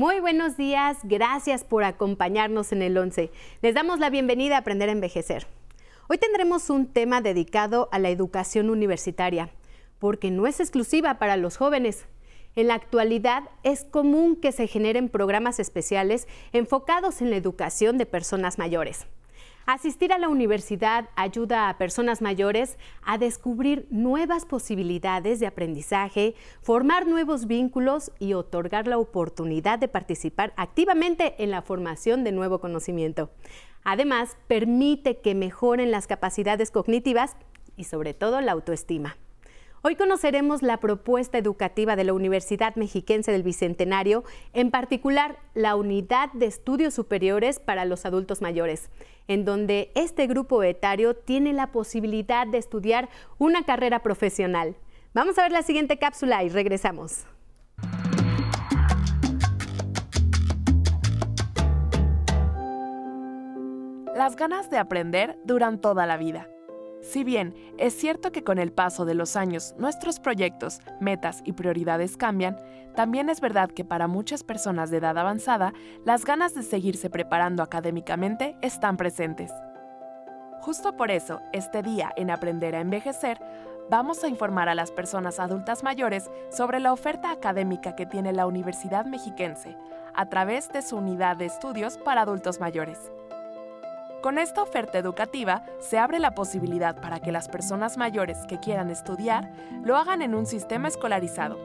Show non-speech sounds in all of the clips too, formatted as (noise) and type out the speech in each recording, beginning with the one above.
Muy buenos días, gracias por acompañarnos en el 11. Les damos la bienvenida a Aprender a Envejecer. Hoy tendremos un tema dedicado a la educación universitaria, porque no es exclusiva para los jóvenes. En la actualidad es común que se generen programas especiales enfocados en la educación de personas mayores. Asistir a la universidad ayuda a personas mayores a descubrir nuevas posibilidades de aprendizaje, formar nuevos vínculos y otorgar la oportunidad de participar activamente en la formación de nuevo conocimiento. Además, permite que mejoren las capacidades cognitivas y sobre todo la autoestima. Hoy conoceremos la propuesta educativa de la Universidad Mexiquense del Bicentenario, en particular la Unidad de Estudios Superiores para los Adultos Mayores, en donde este grupo etario tiene la posibilidad de estudiar una carrera profesional. Vamos a ver la siguiente cápsula y regresamos. Las ganas de aprender duran toda la vida. Si bien es cierto que con el paso de los años nuestros proyectos, metas y prioridades cambian, también es verdad que para muchas personas de edad avanzada, las ganas de seguirse preparando académicamente están presentes. Justo por eso, este día en Aprender a Envejecer, vamos a informar a las personas adultas mayores sobre la oferta académica que tiene la Universidad Mexiquense a través de su unidad de estudios para adultos mayores. Con esta oferta educativa se abre la posibilidad para que las personas mayores que quieran estudiar lo hagan en un sistema escolarizado.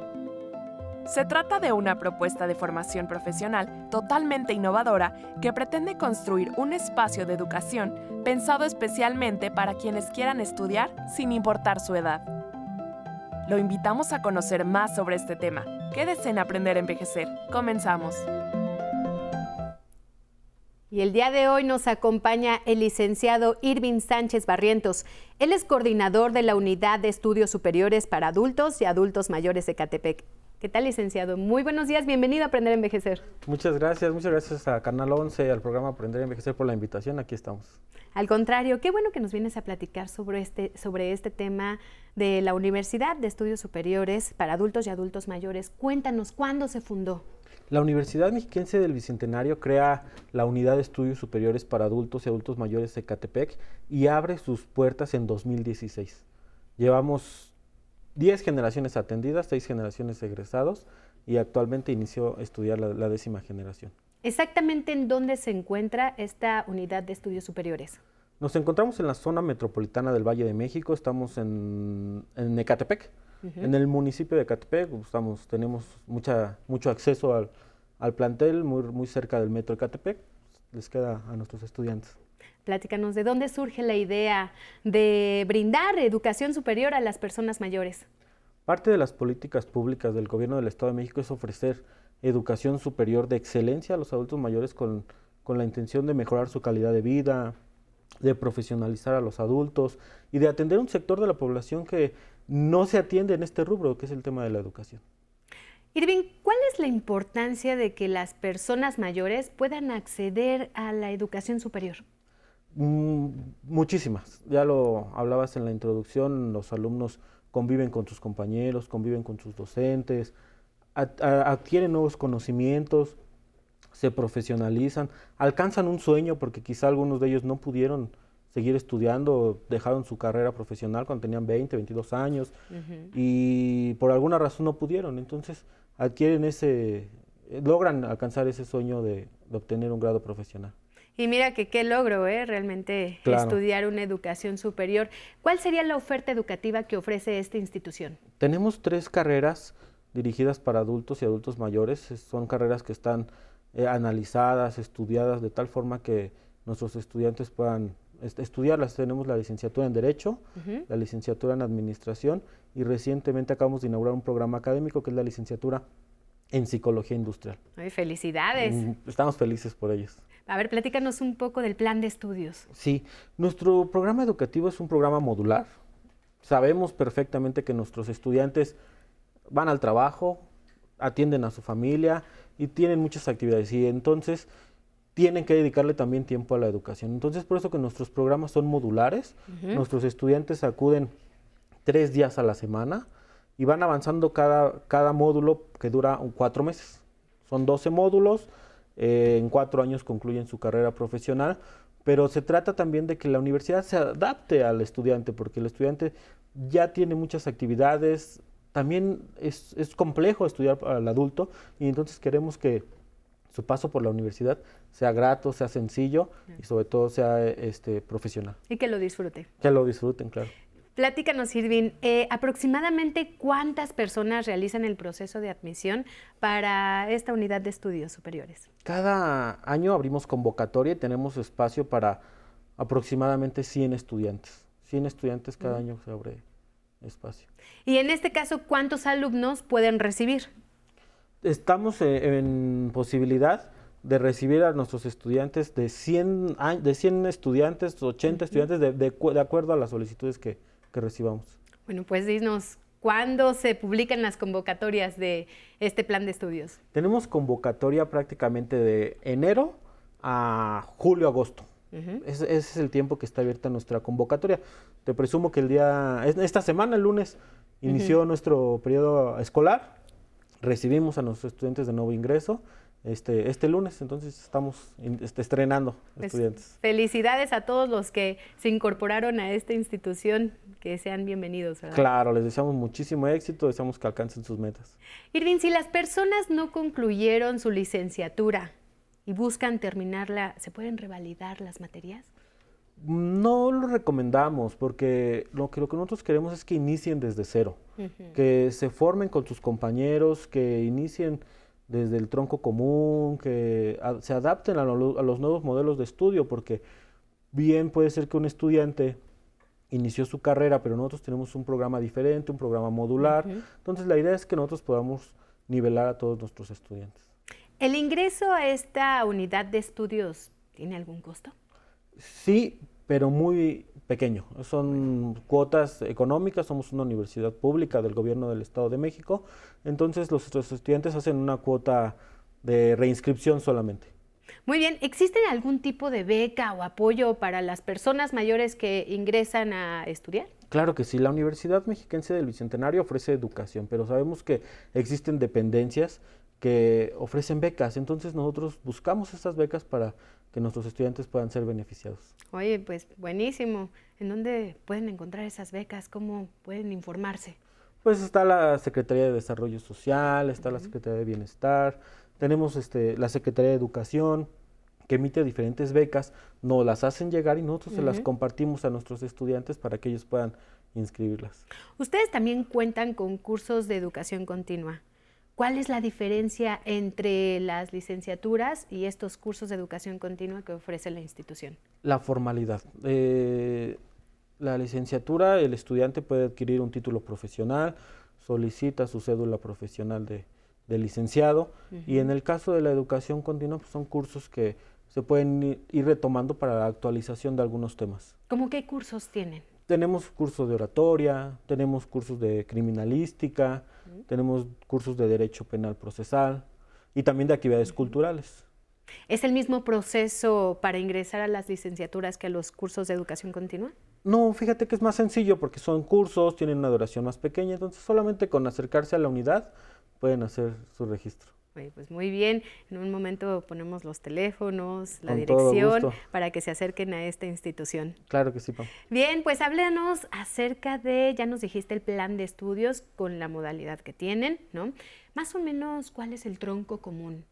Se trata de una propuesta de formación profesional totalmente innovadora que pretende construir un espacio de educación pensado especialmente para quienes quieran estudiar sin importar su edad. Lo invitamos a conocer más sobre este tema. Quédese en Aprender a Envejecer. Comenzamos. Y el día de hoy nos acompaña el licenciado Irving Sánchez Barrientos. Él es coordinador de la Unidad de Estudios Superiores para Adultos y Adultos Mayores de Catepec. ¿Qué tal, licenciado? Muy buenos días, bienvenido a Aprender a Envejecer. Muchas gracias, muchas gracias a Canal 11, al programa Aprender a Envejecer por la invitación, aquí estamos. Al contrario, qué bueno que nos vienes a platicar sobre este, sobre este tema de la Universidad de Estudios Superiores para Adultos y Adultos Mayores. Cuéntanos, ¿cuándo se fundó? La Universidad Mexiquense del Bicentenario crea la Unidad de Estudios Superiores para Adultos y Adultos Mayores de Catepec y abre sus puertas en 2016. Llevamos 10 generaciones atendidas, 6 generaciones egresados y actualmente inició a estudiar la, décima generación. ¿Exactamente en dónde se encuentra esta Unidad de Estudios Superiores? Nos encontramos en la zona metropolitana del Valle de México, estamos en, en Ecatepec, en el municipio de Catepec pues, estamos, tenemos mucha, mucho acceso al, al plantel, muy, muy cerca del metro de Catepec, les queda a nuestros estudiantes. Pláticanos, ¿de dónde surge la idea de brindar educación superior a las personas mayores? Parte de las políticas públicas del Gobierno del Estado de México es ofrecer educación superior de excelencia a los adultos mayores con, con la intención de mejorar su calidad de vida, de profesionalizar a los adultos y de atender un sector de la población que no se atiende en este rubro, que es el tema de la educación. Irving, ¿cuál es la importancia de que las personas mayores puedan acceder a la educación superior? Mm, muchísimas. Ya lo hablabas en la introducción, los alumnos conviven con sus compañeros, conviven con sus docentes, adquieren nuevos conocimientos, se profesionalizan, alcanzan un sueño porque quizá algunos de ellos no pudieron seguir estudiando, dejaron su carrera profesional cuando tenían 20, 22 años y por alguna razón no pudieron. Entonces adquieren ese, logran alcanzar ese sueño de, obtener un grado profesional. Y mira que qué logro, ¿eh? Realmente estudiar una educación superior. ¿Cuál sería la oferta educativa que ofrece esta institución? Tenemos tres carreras dirigidas para adultos y adultos mayores. Son carreras que están eh, analizadas, estudiadas de tal forma que nuestros estudiantes puedan estudiarlas. Tenemos la licenciatura en Derecho, la licenciatura en Administración y recientemente acabamos de inaugurar un programa académico que es la licenciatura en Psicología Industrial. Ay, felicidades. Mm, estamos felices por ellos. A ver, platícanos un poco del plan de estudios. Sí, nuestro programa educativo es un programa modular. Sabemos perfectamente que nuestros estudiantes van al trabajo, atienden a su familia y tienen muchas actividades. Y entonces tienen que dedicarle también tiempo a la educación. Entonces, por eso que nuestros programas son modulares, nuestros estudiantes acuden tres días a la semana y van avanzando cada, cada módulo que dura cuatro meses. Son 12 módulos, eh, en cuatro años concluyen su carrera profesional, pero se trata también de que la universidad se adapte al estudiante, porque el estudiante ya tiene muchas actividades, también es, es complejo estudiar para el adulto y entonces queremos que su paso por la universidad sea grato, sea sencillo y sobre todo sea este, profesional. Y que lo disfrute. Que lo disfruten, claro. Platícanos, Irvin, eh, aproximadamente cuántas personas realizan el proceso de admisión para esta unidad de estudios superiores. Cada año abrimos convocatoria y tenemos espacio para aproximadamente 100 estudiantes. 100 estudiantes cada año se abre espacio. Y en este caso, ¿cuántos alumnos pueden recibir? Estamos eh, en posibilidad de recibir a nuestros estudiantes de 100, de 100 estudiantes, 80 estudiantes, de, de acuerdo a las solicitudes que, que recibamos. Bueno, pues dinos, ¿cuándo se publican las convocatorias de este plan de estudios? Tenemos convocatoria prácticamente de enero a julio, agosto. ese, es el tiempo que está abierta nuestra convocatoria. Te presumo que el día, esta semana, el lunes, inició nuestro periodo escolar. Recibimos a nuestros estudiantes de nuevo ingreso este, este lunes, entonces estamos este, estrenando pues, estudiantes. Felicidades a todos los que se incorporaron a esta institución, que sean bienvenidos. Claro, les deseamos muchísimo éxito, deseamos que alcancen sus metas. Irvin, si las personas no concluyeron su licenciatura y buscan terminarla, ¿se pueden revalidar las materias? No lo recomendamos porque lo que, lo que nosotros queremos es que inicien desde cero, que se formen con sus compañeros, que inicien desde el tronco común, que se adapten a, los nuevos modelos de estudio, porque bien puede ser que un estudiante inició su carrera, pero nosotros tenemos un programa diferente, un programa modular. Entonces la idea es que nosotros podamos nivelar a todos nuestros estudiantes. ¿El ingreso a esta unidad de estudios tiene algún costo? Sí, pero muy pequeño. Son cuotas económicas, somos una universidad pública del gobierno del Estado de México, entonces los, estudiantes hacen una cuota de reinscripción solamente. Muy bien, ¿existe algún tipo de beca o apoyo para las personas mayores que ingresan a estudiar? Claro que sí, la Universidad Mexiquense del Bicentenario ofrece educación, pero sabemos que existen dependencias que ofrecen becas, entonces nosotros buscamos estas becas para que nuestros estudiantes puedan ser beneficiados. Oye, pues buenísimo. ¿En dónde pueden encontrar esas becas? ¿Cómo pueden informarse? Pues está la Secretaría de Desarrollo Social, está la Secretaría de Bienestar, tenemos este, la Secretaría de Educación, que emite diferentes becas, nos las hacen llegar y nosotros se las compartimos a nuestros estudiantes para que ellos puedan inscribirlas. Ustedes también cuentan con cursos de educación continua. ¿Cuál es la diferencia entre las licenciaturas y estos cursos de educación continua que ofrece la institución? La formalidad. Eh, la licenciatura, el estudiante puede adquirir un título profesional, solicita su cédula profesional de, licenciado y en el caso de la educación continua pues son cursos que se pueden ir retomando para la actualización de algunos temas. ¿Cómo qué cursos tienen? Tenemos cursos de oratoria, tenemos cursos de criminalística, tenemos cursos de derecho penal procesal y también de actividades culturales. ¿Es el mismo proceso para ingresar a las licenciaturas que a los cursos de educación continua? No, fíjate que es más sencillo porque son cursos, tienen una duración más pequeña, entonces solamente con acercarse a la unidad pueden hacer su registro pues muy bien, en un momento ponemos los teléfonos, la dirección para que se acerquen a esta institución. Claro que sí, Pam. Bien, pues háblanos acerca de, ya nos dijiste el plan de estudios con la modalidad que tienen, ¿no? Más o menos, ¿cuál es el tronco común?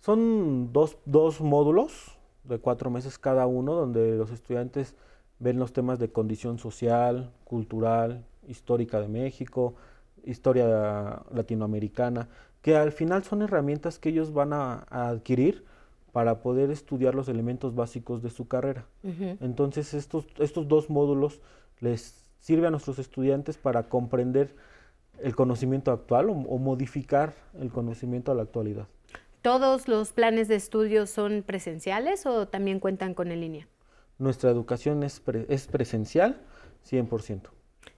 Son dos, dos módulos de cuatro meses cada uno, donde los estudiantes ven los temas de condición social, cultural, histórica de México, historia latinoamericana que al final son herramientas que ellos van a, adquirir para poder estudiar los elementos básicos de su carrera. Entonces, estos, estos dos módulos les sirven a nuestros estudiantes para comprender el conocimiento actual o, modificar el conocimiento a la actualidad. ¿Todos los planes de estudio son presenciales o también cuentan con en línea? Nuestra educación es, es presencial 100%.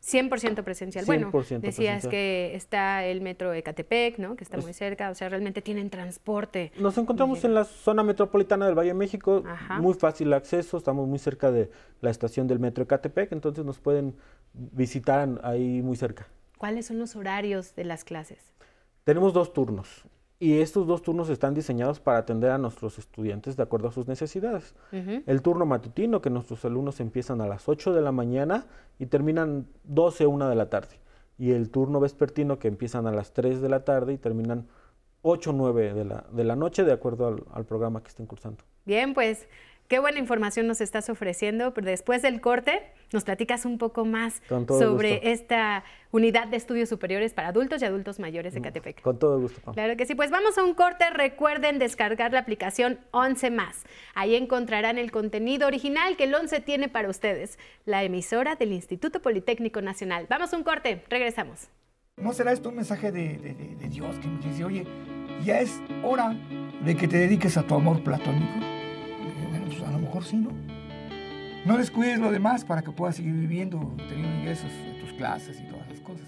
100% presencial. bueno, decías que está el metro Ecatepec, ¿no? Que está muy cerca, o sea, realmente tienen transporte. Nos encontramos en la zona metropolitana del Valle de México, muy fácil acceso, estamos muy cerca de la estación del metro Ecatepec, entonces nos pueden visitar ahí muy cerca. ¿Cuáles son los horarios de las clases? Tenemos dos turnos. Y estos dos turnos están diseñados para atender a nuestros estudiantes de acuerdo a sus necesidades. El turno matutino, que nuestros alumnos empiezan a las 8 de la mañana y terminan 12, 1 de la tarde. Y el turno vespertino, que empiezan a las 3 de la tarde y terminan 8 o 9 de la, de la noche, de acuerdo al, al programa que estén cursando. Bien, pues Qué buena información nos estás ofreciendo, pero después del corte nos platicas un poco más sobre esta unidad de estudios superiores para adultos y adultos mayores de mm, Catepec. Con todo gusto, Pam. Claro que sí. Pues vamos a un corte. Recuerden descargar la aplicación 11 más. Ahí encontrarán el contenido original que el 11 tiene para ustedes, la emisora del Instituto Politécnico Nacional. Vamos a un corte. Regresamos. ¿No será esto un mensaje de, de Dios que nos dice, oye, ya es hora de que te dediques a tu amor platónico? Mejor ¿no? No descuides lo demás para que puedas seguir viviendo, teniendo ingresos de tus clases y todas esas cosas.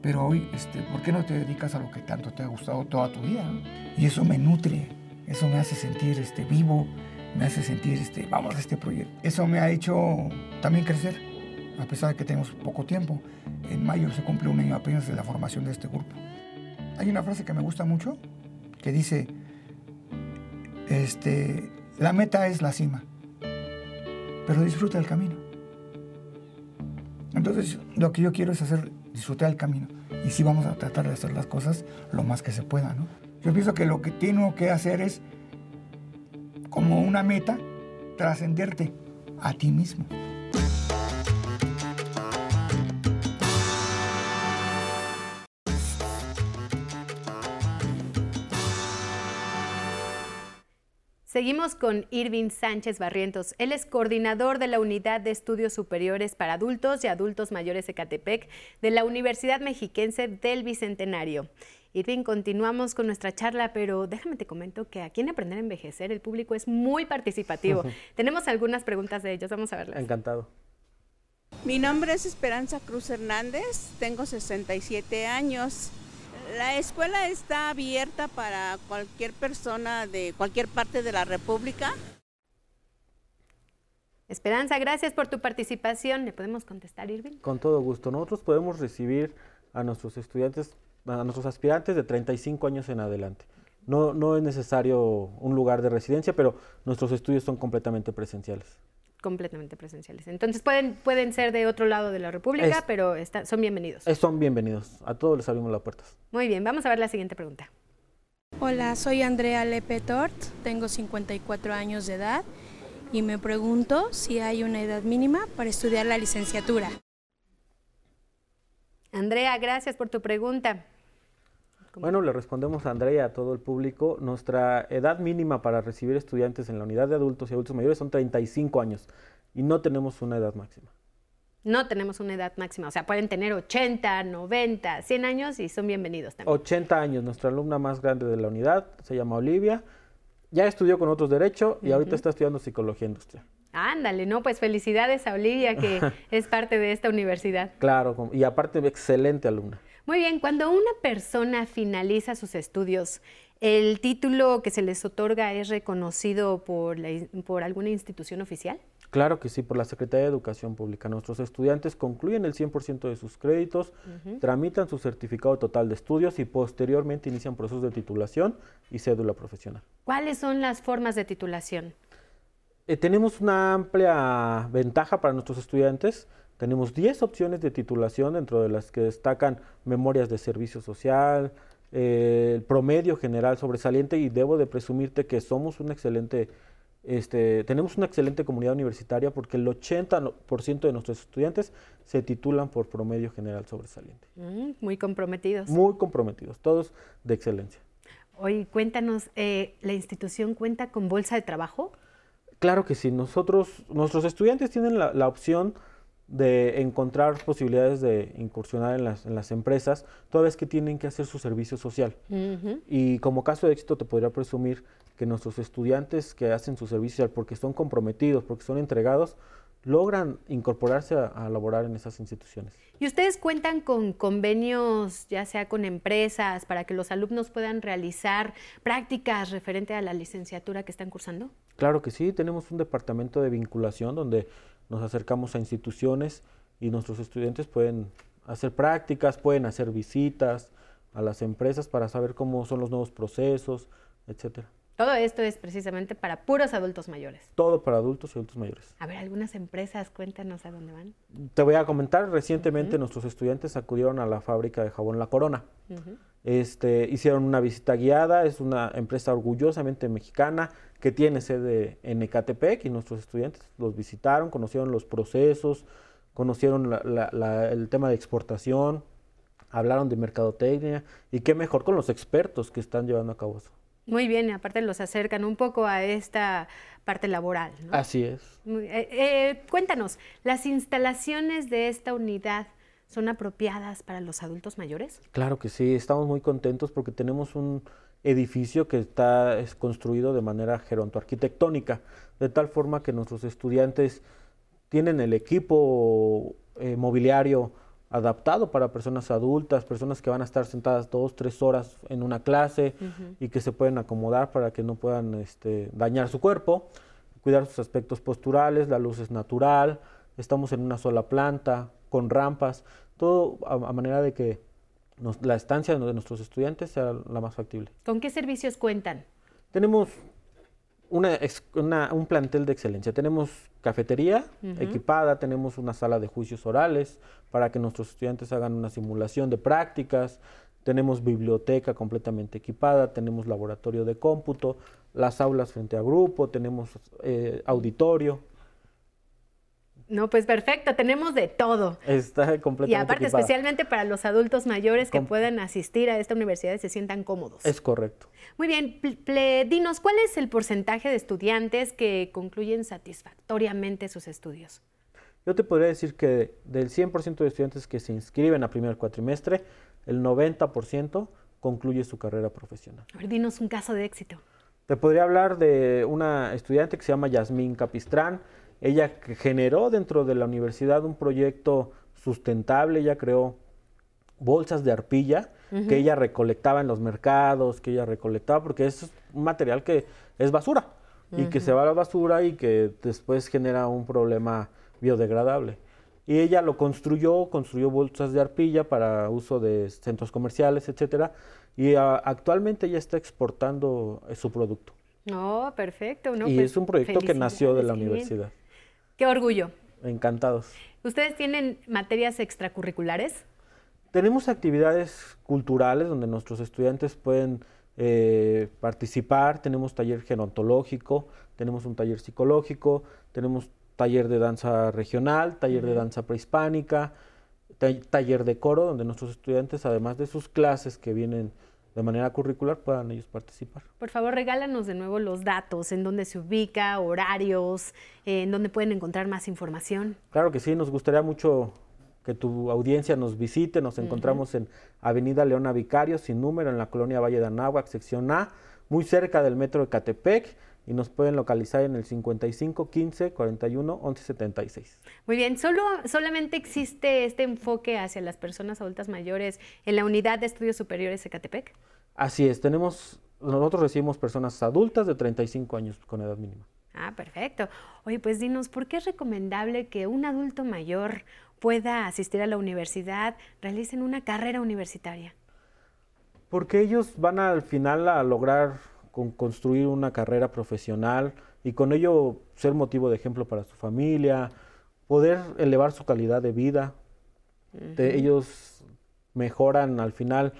Pero hoy, este, ¿por qué no te dedicas a lo que tanto te ha gustado toda tu vida? Y eso me nutre, eso me hace sentir este, vivo, me hace sentir, este, vamos a este proyecto. Eso me ha hecho también crecer, a pesar de que tenemos poco tiempo. En mayo se cumple un año apenas de la formación de este grupo. Hay una frase que me gusta mucho, que dice, este, la meta es la cima, pero disfruta el camino. Entonces, lo que yo quiero es hacer disfrutar el camino. Y sí vamos a tratar de hacer las cosas lo más que se pueda, ¿no? Yo pienso que lo que tengo que hacer es, como una meta, trascenderte a ti mismo. Seguimos con Irving Sánchez Barrientos. Él es coordinador de la Unidad de Estudios Superiores para Adultos y Adultos Mayores de Catepec de la Universidad Mexiquense del Bicentenario. Irving, continuamos con nuestra charla, pero déjame te comento que aquí en Aprender a Envejecer el público es muy participativo. (laughs) Tenemos algunas preguntas de ellos, vamos a verlas. Encantado. Mi nombre es Esperanza Cruz Hernández, tengo 67 años. La escuela está abierta para cualquier persona de cualquier parte de la República. Esperanza, gracias por tu participación. ¿Le podemos contestar, Irving? Con todo gusto. Nosotros podemos recibir a nuestros estudiantes, a nuestros aspirantes de 35 años en adelante. No, no es necesario un lugar de residencia, pero nuestros estudios son completamente presenciales completamente presenciales. Entonces pueden, pueden ser de otro lado de la República, pero son bienvenidos. son bienvenidos. A todos les abrimos las puertas. Muy bien, vamos a ver la siguiente pregunta. Hola, soy Andrea Lepetort, tengo 54 años de edad y me pregunto si hay una edad mínima para estudiar la licenciatura. Andrea, gracias por tu pregunta. Bueno, le respondemos a Andrea y a todo el público. Nuestra edad mínima para recibir estudiantes en la unidad de adultos y adultos mayores son 35 años y no tenemos una edad máxima. No tenemos una edad máxima, o sea, pueden tener 80, 90, 100 años y son bienvenidos también. 80 años, nuestra alumna más grande de la unidad se llama Olivia. Ya estudió con otros derechos y ahorita está estudiando psicología industrial. Ándale, no, pues felicidades a Olivia que (laughs) es parte de esta universidad. Claro, y aparte excelente alumna. Muy bien, cuando una persona finaliza sus estudios, ¿el título que se les otorga es reconocido por, por alguna institución oficial? Claro que sí, por la Secretaría de Educación Pública. Nuestros estudiantes concluyen el 100% de sus créditos, tramitan su certificado total de estudios y posteriormente inician procesos de titulación y cédula profesional. ¿Cuáles son las formas de titulación? Eh, tenemos una amplia ventaja para nuestros estudiantes. Tenemos 10 opciones de titulación, dentro de las que destacan memorias de servicio social, eh, el promedio general sobresaliente y debo de presumirte que somos un excelente, este, tenemos una excelente comunidad universitaria porque el 80% de nuestros estudiantes se titulan por promedio general sobresaliente. Mm, muy comprometidos. Muy comprometidos, todos de excelencia. Hoy cuéntanos, eh, ¿la institución cuenta con bolsa de trabajo? Claro que sí, nosotros, nuestros estudiantes tienen la, la opción de encontrar posibilidades de incursionar en las, en las empresas, toda vez que tienen que hacer su servicio social. Y como caso de éxito te podría presumir que nuestros estudiantes que hacen su servicio social porque son comprometidos, porque son entregados, logran incorporarse a, a, laborar en esas instituciones. ¿Y ustedes cuentan con convenios, ya sea con empresas, para que los alumnos puedan realizar prácticas referente a la licenciatura que están cursando? Claro que sí, tenemos un departamento de vinculación donde nos acercamos a instituciones y nuestros estudiantes pueden hacer prácticas, pueden hacer visitas, a las empresas para saber cómo son los nuevos procesos, etcétera. Todo esto es precisamente para puros adultos mayores. Todo para adultos y adultos mayores. A ver, algunas empresas, cuéntanos a dónde van. Te voy a comentar, recientemente nuestros estudiantes acudieron a la fábrica de jabón La Corona. este, hicieron una visita guiada, es una empresa orgullosamente mexicana que tiene sede en Ecatepec y nuestros estudiantes los visitaron, conocieron los procesos, conocieron el tema de exportación, hablaron de mercadotecnia y qué mejor con los expertos que están llevando a cabo eso. Muy bien, aparte los acercan un poco a esta parte laboral. Así es. Eh, eh, cuéntanos, ¿las instalaciones de esta unidad son apropiadas para los adultos mayores? Claro que sí, estamos muy contentos porque tenemos un edificio que está construido de manera gerontoarquitectónica, de tal forma que nuestros estudiantes tienen el equipo eh, mobiliario adaptado para personas adultas, personas que van a estar sentadas dos, tres horas en una clase y que se pueden acomodar para que no puedan este, dañar su cuerpo, cuidar sus aspectos posturales, la luz es natural, estamos en una sola planta, con rampas, todo a, manera de que la estancia de nuestros estudiantes sea la más factible. ¿Con qué servicios cuentan? Tenemos una, un plantel de excelencia. Tenemos cafetería equipada, tenemos una sala de juicios orales para que nuestros estudiantes hagan una simulación de prácticas, tenemos biblioteca completamente equipada, tenemos laboratorio de cómputo, las aulas frente a grupo, tenemos eh, auditorio. No, pues perfecto, tenemos de todo. Está completamente Y aparte, especialmente para los adultos mayores que puedan asistir a esta universidad y se sientan cómodos. Es correcto. Muy bien, dinos, ¿cuál es el porcentaje de estudiantes que concluyen satisfactoriamente sus estudios? Yo te podría decir que del 100% de estudiantes que se inscriben a primer cuatrimestre, el 90% concluye su carrera profesional. A ver, dinos un caso de éxito. Te podría hablar de una estudiante que se llama Yasmín Capistrán, ella generó dentro de la universidad un proyecto sustentable, ella creó bolsas de arpilla que ella recolectaba en los mercados, que ella recolectaba, porque es un material que es basura y que se va a la basura y que después genera un problema biodegradable. Y ella lo construyó, construyó bolsas de arpilla para uso de centros comerciales, etcétera, y ah, actualmente ella está exportando eh, su producto. Oh, perfecto. y pues, es un proyecto que nació de la universidad. Qué orgullo. Encantados. ¿Ustedes tienen materias extracurriculares? Tenemos actividades culturales donde nuestros estudiantes pueden eh, participar. Tenemos taller gerontológico, tenemos un taller psicológico, tenemos taller de danza regional, taller de danza prehispánica, taller de coro, donde nuestros estudiantes, además de sus clases que vienen de manera curricular puedan ellos participar. Por favor, regálanos de nuevo los datos, en dónde se ubica, horarios, en dónde pueden encontrar más información. Claro que sí, nos gustaría mucho que tu audiencia nos visite. Nos encontramos en Avenida Leona Vicario, sin número, en la colonia Valle de Anáhuac, sección A, muy cerca del metro de Catepec y nos pueden localizar en el 55 15 41 11 76. Muy bien, ¿Solo, solamente existe este enfoque hacia las personas adultas mayores en la unidad de estudios superiores de Catepec. Así es, tenemos nosotros recibimos personas adultas de 35 años con edad mínima. Ah, perfecto. Oye, pues dinos, ¿por qué es recomendable que un adulto mayor pueda asistir a la universidad, realicen una carrera universitaria? Porque ellos van al final a lograr con construir una carrera profesional y con ello ser motivo de ejemplo para su familia, poder elevar su calidad de vida. ellos mejoran al final,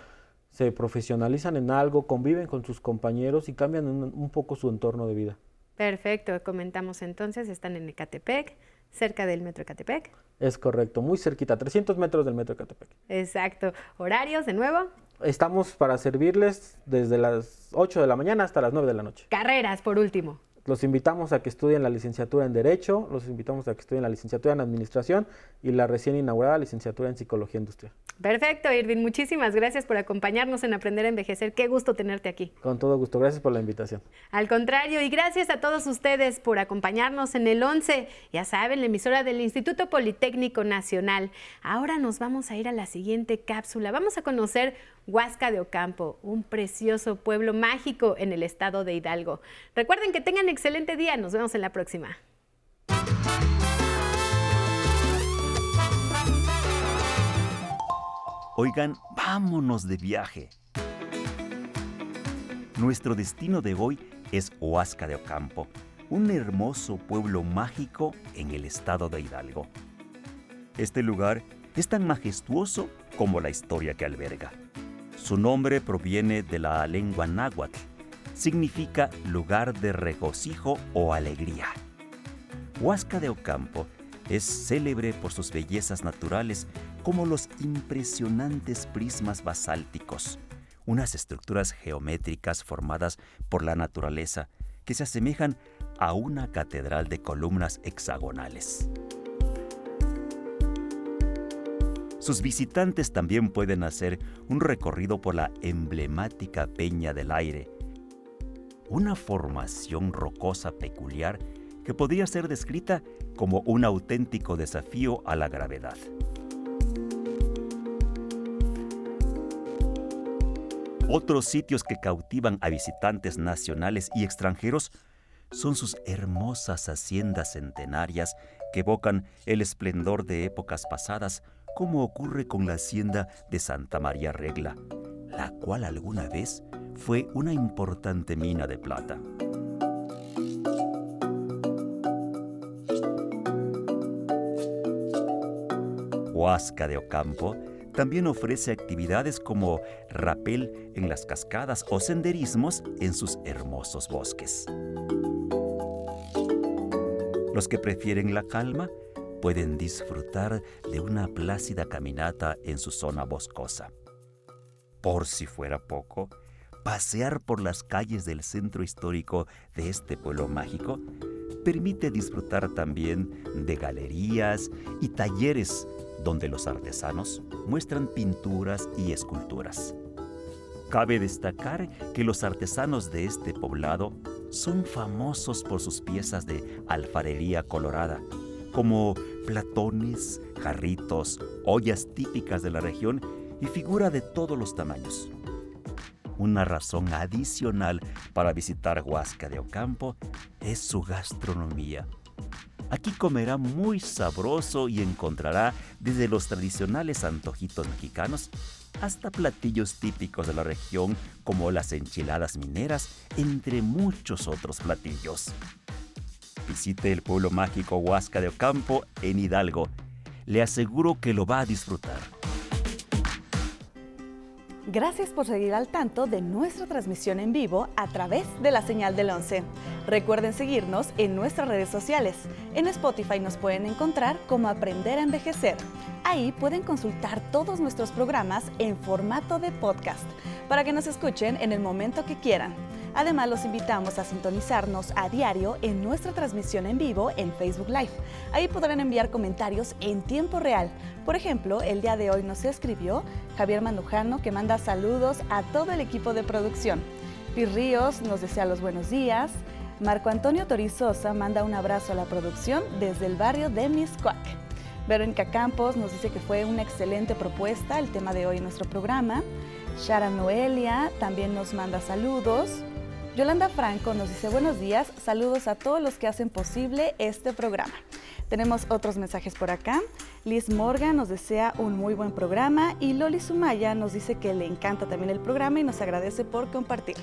se profesionalizan en algo, conviven con sus compañeros y cambian un, poco su entorno de vida. Perfecto, comentamos entonces, están en Ecatepec, cerca del Metro Ecatepec. Es correcto, muy cerquita, 300 metros del Metro Ecatepec. Exacto. ¿Horarios de nuevo? Estamos para servirles desde las 8 de la mañana hasta las 9 de la noche. Carreras, por último. Los invitamos a que estudien la licenciatura en Derecho, los invitamos a que estudien la licenciatura en Administración y la recién inaugurada licenciatura en Psicología Industrial. Perfecto, Irving. Muchísimas gracias por acompañarnos en Aprender a Envejecer. Qué gusto tenerte aquí. Con todo gusto. Gracias por la invitación. Al contrario, y gracias a todos ustedes por acompañarnos en el 11. Ya saben, la emisora del Instituto Politécnico Nacional. Ahora nos vamos a ir a la siguiente cápsula. Vamos a conocer Huasca de Ocampo, un precioso pueblo mágico en el estado de Hidalgo. Recuerden que tengan excelente día. Nos vemos en la próxima. Oigan, vámonos de viaje. Nuestro destino de hoy es Huasca de Ocampo, un hermoso pueblo mágico en el estado de Hidalgo. Este lugar es tan majestuoso como la historia que alberga. Su nombre proviene de la lengua náhuatl. Significa lugar de regocijo o alegría. Huasca de Ocampo es célebre por sus bellezas naturales como los impresionantes prismas basálticos, unas estructuras geométricas formadas por la naturaleza que se asemejan a una catedral de columnas hexagonales. Sus visitantes también pueden hacer un recorrido por la emblemática Peña del Aire, una formación rocosa peculiar que podría ser descrita como un auténtico desafío a la gravedad. Otros sitios que cautivan a visitantes nacionales y extranjeros son sus hermosas haciendas centenarias que evocan el esplendor de épocas pasadas, como ocurre con la hacienda de Santa María Regla, la cual alguna vez fue una importante mina de plata. Huasca de Ocampo también ofrece actividades como rapel en las cascadas o senderismos en sus hermosos bosques. Los que prefieren la calma pueden disfrutar de una plácida caminata en su zona boscosa. Por si fuera poco, pasear por las calles del centro histórico de este pueblo mágico permite disfrutar también de galerías y talleres donde los artesanos muestran pinturas y esculturas. Cabe destacar que los artesanos de este poblado son famosos por sus piezas de alfarería colorada, como platones, jarritos, ollas típicas de la región y figura de todos los tamaños. Una razón adicional para visitar Huasca de Ocampo es su gastronomía. Aquí comerá muy sabroso y encontrará desde los tradicionales antojitos mexicanos hasta platillos típicos de la región como las enchiladas mineras, entre muchos otros platillos. Visite el pueblo mágico Huasca de Ocampo en Hidalgo. Le aseguro que lo va a disfrutar. Gracias por seguir al tanto de nuestra transmisión en vivo a través de la señal del 11. Recuerden seguirnos en nuestras redes sociales. En Spotify nos pueden encontrar como Aprender a Envejecer. Ahí pueden consultar todos nuestros programas en formato de podcast para que nos escuchen en el momento que quieran. Además, los invitamos a sintonizarnos a diario en nuestra transmisión en vivo en Facebook Live. Ahí podrán enviar comentarios en tiempo real. Por ejemplo, el día de hoy nos escribió Javier Mandujano que manda saludos a todo el equipo de producción. Pi Ríos nos desea los buenos días. Marco Antonio Torizosa manda un abrazo a la producción desde el barrio de Miscuac. Verónica Campos nos dice que fue una excelente propuesta el tema de hoy en nuestro programa. Shara Noelia también nos manda saludos. Yolanda Franco nos dice buenos días, saludos a todos los que hacen posible este programa. Tenemos otros mensajes por acá. Liz Morgan nos desea un muy buen programa y Loli Sumaya nos dice que le encanta también el programa y nos agradece por compartir.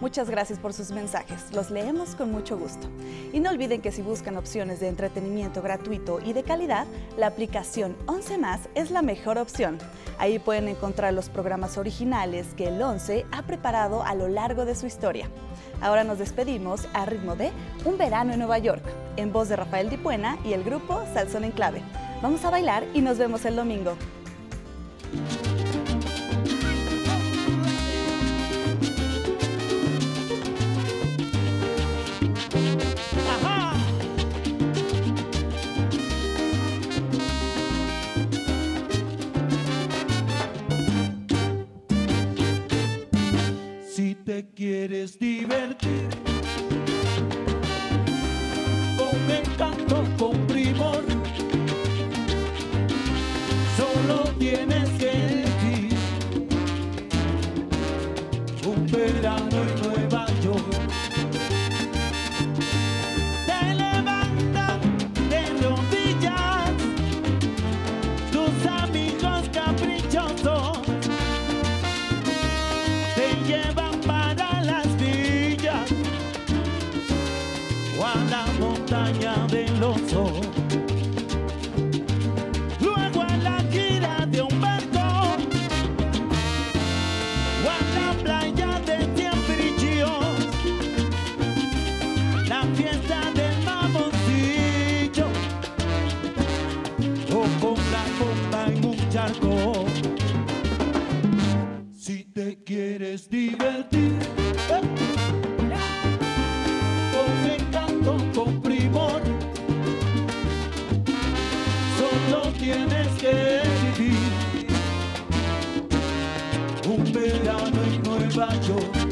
Muchas gracias por sus mensajes, los leemos con mucho gusto. Y no olviden que si buscan opciones de entretenimiento gratuito y de calidad, la aplicación 11 más es la mejor opción. Ahí pueden encontrar los programas originales que el 11 ha preparado a lo largo de su historia. Ahora nos despedimos a ritmo de Un verano en Nueva York, en voz de Rafael Dipuena y el grupo Salsón en Clave. Vamos a bailar y nos vemos el domingo. Quieres divertir a la montaña del oso. Luego a la gira de un barco o a la playa de Tiembrillos. La fiesta del mamoncillo o con la bomba en un charco. Si te quieres divertir, Nueva